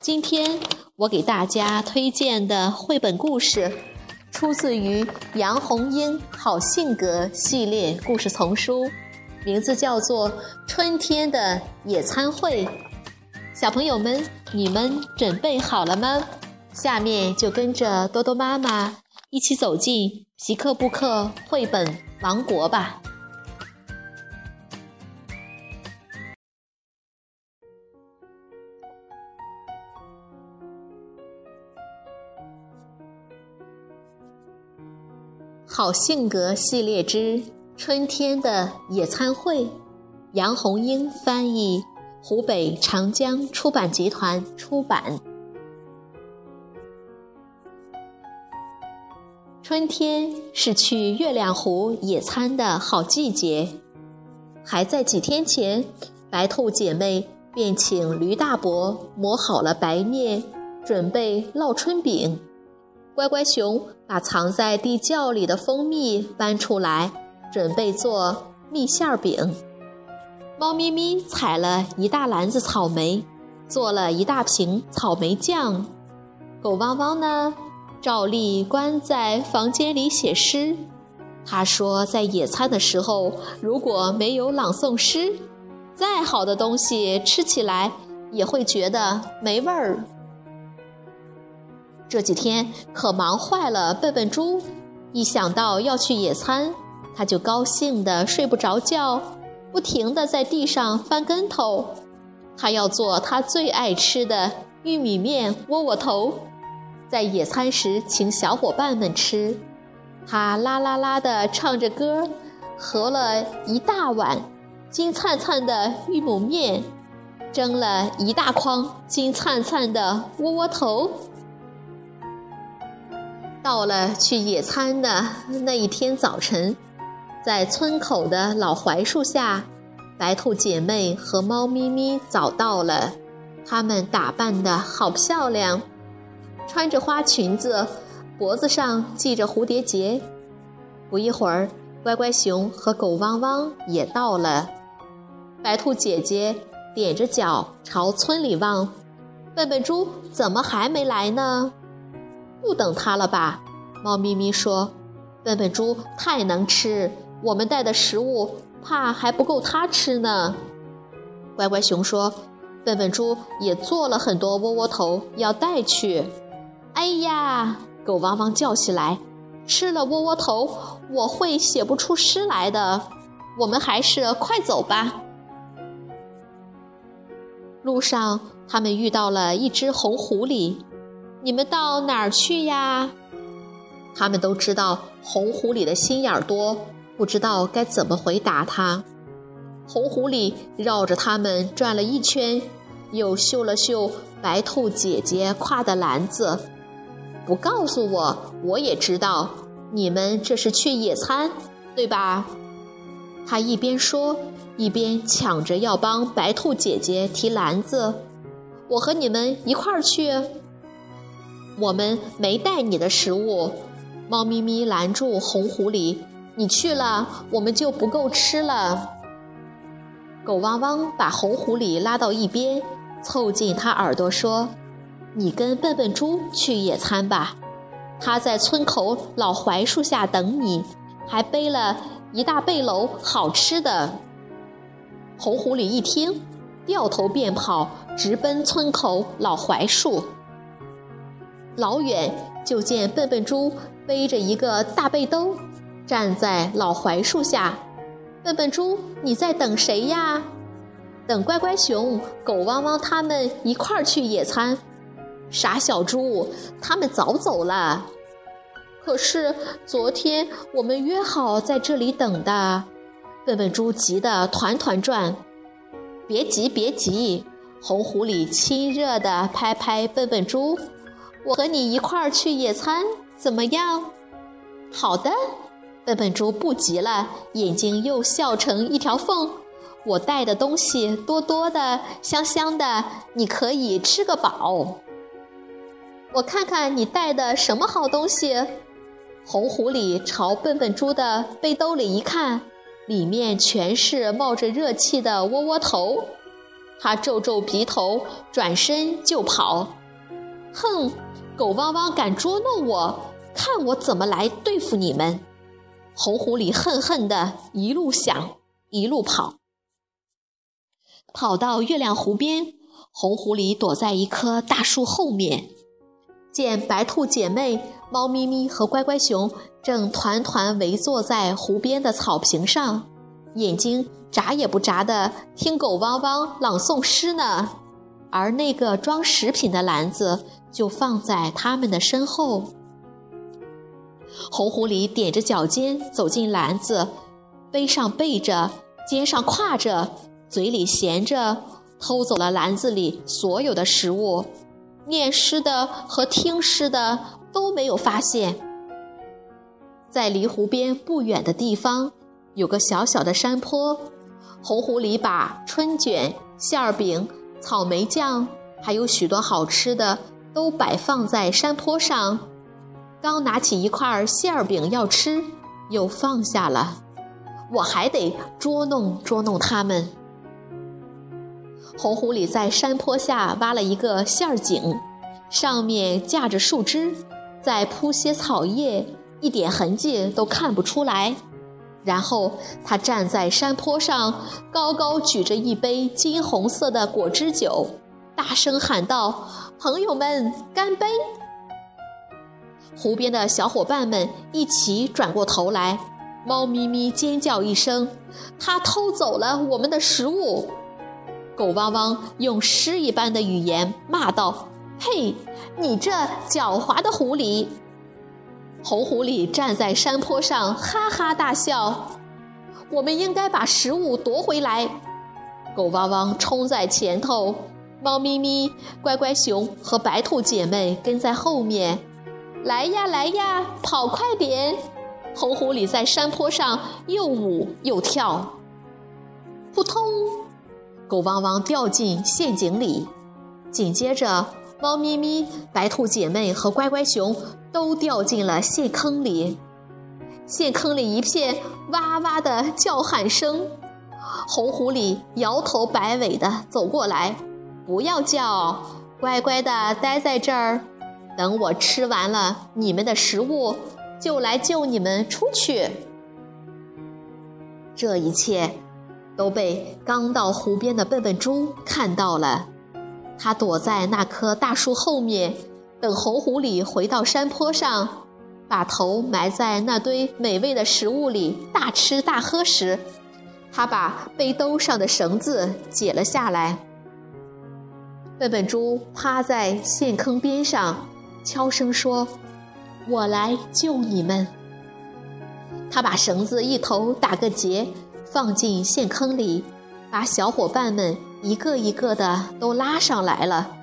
今天。我给大家推荐的绘本故事，出自于杨红樱好性格系列故事丛书，名字叫做《春天的野餐会》。小朋友们，你们准备好了吗？下面就跟着多多妈妈一起走进皮克布克绘本王国吧。好性格系列之春天的野餐会，杨红樱翻译，湖北长江出版集团出版。春天是去月亮湖野餐的好季节，还在几天前，白兔姐妹便请驴大伯磨好了白面，准备烙春饼。乖乖熊把藏在地窖里的蜂蜜搬出来，准备做蜜馅饼。猫咪咪采了一大篮子草莓，做了一大瓶草莓酱。狗汪汪呢，照例关在房间里写诗。他说，在野餐的时候，如果没有朗诵诗，再好的东西吃起来也会觉得没味儿。这几天可忙坏了笨笨猪，一想到要去野餐，他就高兴得睡不着觉，不停地在地上翻跟头。他要做他最爱吃的玉米面窝窝头，在野餐时请小伙伴们吃。他啦啦啦地唱着歌，和了一大碗金灿灿的玉米面，蒸了一大筐金灿灿的窝窝头。到了去野餐的那一天早晨，在村口的老槐树下，白兔姐妹和猫咪咪早到了。她们打扮的好漂亮，穿着花裙子，脖子上系着蝴蝶结。不一会儿，乖乖熊和狗汪汪也到了。白兔姐姐踮着脚朝村里望，笨笨猪怎么还没来呢？不等他了吧？猫咪咪说：“笨笨猪太能吃，我们带的食物怕还不够它吃呢。”乖乖熊说：“笨笨猪也做了很多窝窝头要带去。”哎呀！狗汪汪叫起来：“吃了窝窝头，我会写不出诗来的。我们还是快走吧。”路上，他们遇到了一只红狐狸。你们到哪儿去呀？他们都知道红狐狸的心眼儿多，不知道该怎么回答他。红狐狸绕着他们转了一圈，又嗅了嗅白兔姐姐挎的篮子，不告诉我我也知道，你们这是去野餐，对吧？他一边说，一边抢着要帮白兔姐姐提篮子。我和你们一块儿去。我们没带你的食物，猫咪咪拦住红狐狸：“你去了，我们就不够吃了。”狗汪汪把红狐狸拉到一边，凑近他耳朵说：“你跟笨笨猪去野餐吧，他在村口老槐树下等你，还背了一大背篓好吃的。”红狐狸一听，掉头便跑，直奔村口老槐树。老远就见笨笨猪背着一个大背兜，站在老槐树下。笨笨猪，你在等谁呀？等乖乖熊、狗汪汪他们一块儿去野餐。傻小猪，他们早走了。可是昨天我们约好在这里等的。笨笨猪急得团团转。别急，别急。红狐狸亲热地拍拍笨笨猪。我和你一块儿去野餐，怎么样？好的。笨笨猪不急了，眼睛又笑成一条缝。我带的东西多多的，香香的，你可以吃个饱。我看看你带的什么好东西。红狐狸朝笨笨猪的背兜里一看，里面全是冒着热气的窝窝头。他皱皱鼻头，转身就跑。哼，狗汪汪敢捉弄我，看我怎么来对付你们！红狐狸恨恨地一路想，一路跑。跑到月亮湖边，红狐狸躲在一棵大树后面，见白兔姐妹、猫咪咪和乖乖熊正团团围坐在湖边的草坪上，眼睛眨也不眨地听狗汪汪朗诵诗呢。而那个装食品的篮子就放在他们的身后。红狐狸踮着脚尖走进篮子，背上背着，肩上挎着，嘴里衔着，偷走了篮子里所有的食物。念诗的和听诗的都没有发现。在离湖边不远的地方，有个小小的山坡。红狐狸把春卷、馅儿饼、草莓酱，还有许多好吃的，都摆放在山坡上。刚拿起一块馅饼要吃，又放下了。我还得捉弄捉弄他们。红狐狸在山坡下挖了一个馅儿井，上面架着树枝，再铺些草叶，一点痕迹都看不出来。然后他站在山坡上，高高举着一杯金红色的果汁酒，大声喊道：“朋友们，干杯！”湖边的小伙伴们一起转过头来，猫咪咪尖叫一声：“它偷走了我们的食物！”狗汪汪用诗一般的语言骂道：“嘿，你这狡猾的狐狸！”红狐狸站在山坡上哈哈大笑：“我们应该把食物夺回来！”狗汪汪冲在前头，猫咪咪、乖乖熊和白兔姐妹跟在后面。来呀来呀，跑快点！红狐狸在山坡上又舞又跳，扑通，狗汪汪掉进陷阱里。紧接着，猫咪咪、白兔姐妹和乖乖熊都掉进了陷坑里。陷坑里一片哇哇的叫喊声。红狐狸摇头摆尾的走过来：“不要叫，乖乖的待在这儿。”等我吃完了你们的食物，就来救你们出去。这一切都被刚到湖边的笨笨猪看到了，他躲在那棵大树后面，等红狐狸回到山坡上，把头埋在那堆美味的食物里大吃大喝时，他把背兜上的绳子解了下来。笨笨猪趴在陷坑边上。悄声说：“我来救你们。”他把绳子一头打个结，放进陷坑里，把小伙伴们一个一个的都拉上来了。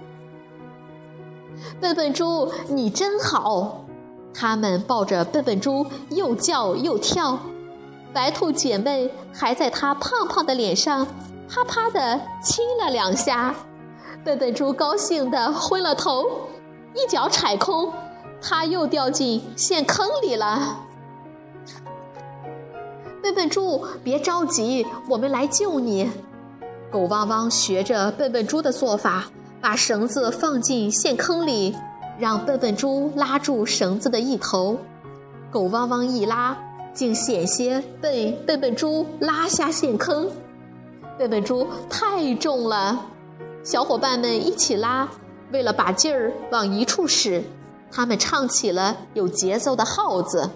笨笨猪，你真好！他们抱着笨笨猪又叫又跳，白兔姐妹还在它胖胖的脸上啪啪的亲了两下，笨笨猪高兴的昏了头。一脚踩空，它又掉进陷坑里了。笨笨猪，别着急，我们来救你。狗汪汪学着笨笨猪的做法，把绳子放进陷坑里，让笨笨猪拉住绳子的一头。狗汪汪一拉，竟险些被笨笨猪拉下陷坑。笨笨猪太重了，小伙伴们一起拉。为了把劲儿往一处使，他们唱起了有节奏的号子：“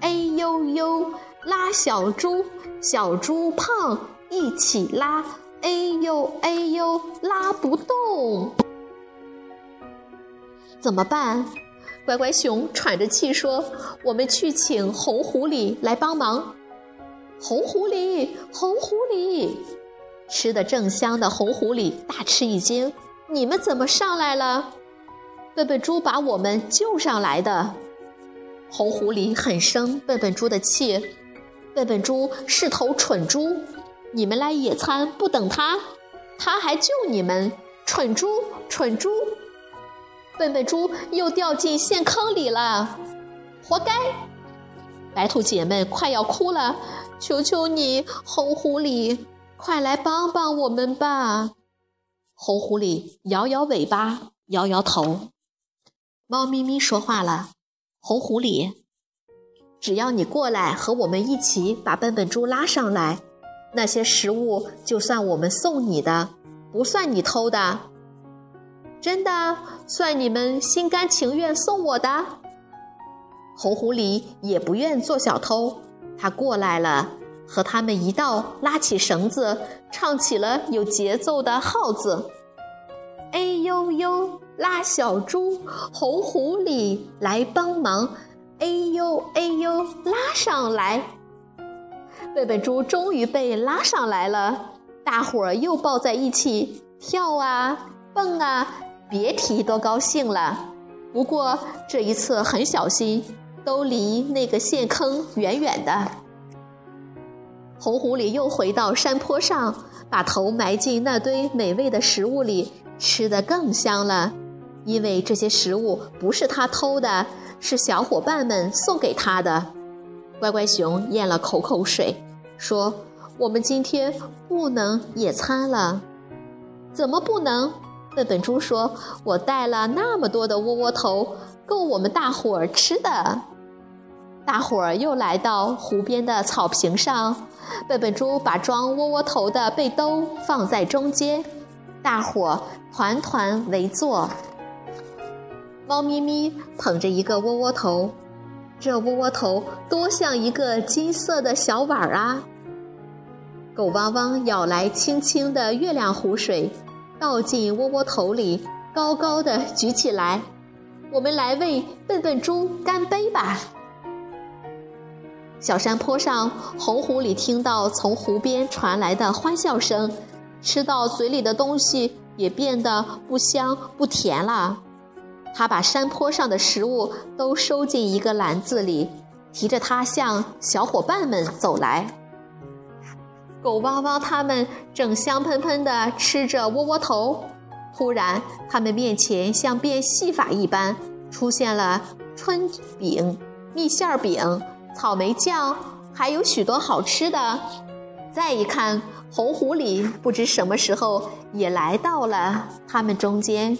哎呦呦，拉小猪，小猪胖，一起拉！哎呦哎呦，拉不动，怎么办？”乖乖熊喘着气说：“我们去请红狐狸来帮忙。”红狐狸，红狐狸，吃的正香的红狐狸大吃一惊。你们怎么上来了？笨笨猪把我们救上来的。红狐狸很生笨笨猪的气，笨笨猪是头蠢猪，你们来野餐不等他，他还救你们，蠢猪蠢猪！笨笨猪又掉进陷坑里了，活该！白兔姐妹快要哭了，求求你，红狐狸，快来帮帮我们吧！红狐狸摇摇尾巴，摇摇头。猫咪咪说话了：“红狐狸，只要你过来和我们一起把笨笨猪拉上来，那些食物就算我们送你的，不算你偷的。真的，算你们心甘情愿送我的。”红狐狸也不愿做小偷，他过来了。和他们一道拉起绳子，唱起了有节奏的号子。哎呦呦，拉小猪，红狐狸来帮忙。哎呦哎呦，拉上来。笨笨猪终于被拉上来了，大伙儿又抱在一起跳啊蹦啊，别提多高兴了。不过这一次很小心，都离那个陷坑远远的。红狐狸又回到山坡上，把头埋进那堆美味的食物里，吃得更香了。因为这些食物不是他偷的，是小伙伴们送给他的。乖乖熊咽了口口水，说：“我们今天不能野餐了。”“怎么不能？”笨笨猪说：“我带了那么多的窝窝头，够我们大伙儿吃的。”大伙儿又来到湖边的草坪上。笨笨猪把装窝窝头的背兜放在中间，大伙团团围坐。猫咪咪捧着一个窝窝头，这窝窝头多像一个金色的小碗儿啊！狗汪汪舀来清清的月亮湖水，倒进窝窝头里，高高的举起来。我们来为笨笨猪干杯吧！小山坡上，红狐狸听到从湖边传来的欢笑声，吃到嘴里的东西也变得不香不甜了。他把山坡上的食物都收进一个篮子里，提着它向小伙伴们走来。狗汪汪他们正香喷喷地吃着窝窝头，突然，他们面前像变戏法一般出现了春饼、蜜馅饼。草莓酱，还有许多好吃的。再一看，红狐狸不知什么时候也来到了他们中间。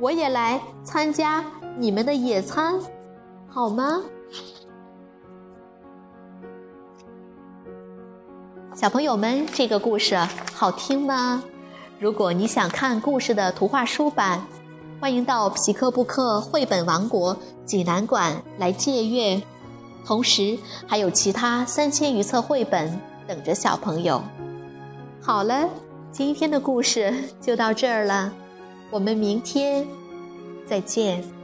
我也来参加你们的野餐，好吗？小朋友们，这个故事好听吗？如果你想看故事的图画书版，欢迎到皮克布克绘本王国济南馆来借阅。同时，还有其他三千余册绘本等着小朋友。好了，今天的故事就到这儿了，我们明天再见。